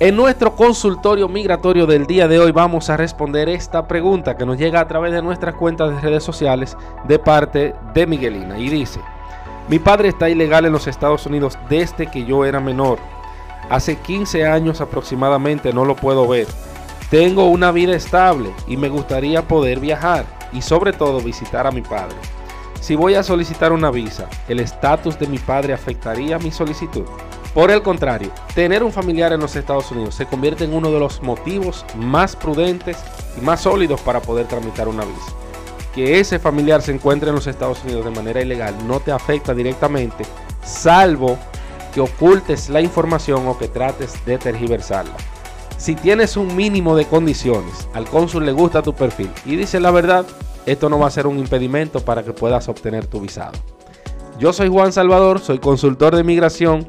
En nuestro consultorio migratorio del día de hoy vamos a responder esta pregunta que nos llega a través de nuestras cuentas de redes sociales de parte de Miguelina y dice, mi padre está ilegal en los Estados Unidos desde que yo era menor. Hace 15 años aproximadamente no lo puedo ver. Tengo una vida estable y me gustaría poder viajar y sobre todo visitar a mi padre. Si voy a solicitar una visa, ¿el estatus de mi padre afectaría mi solicitud? Por el contrario, tener un familiar en los Estados Unidos se convierte en uno de los motivos más prudentes y más sólidos para poder tramitar una visa. Que ese familiar se encuentre en los Estados Unidos de manera ilegal no te afecta directamente, salvo que ocultes la información o que trates de tergiversarla. Si tienes un mínimo de condiciones, al cónsul le gusta tu perfil y dice la verdad, esto no va a ser un impedimento para que puedas obtener tu visado. Yo soy Juan Salvador, soy consultor de migración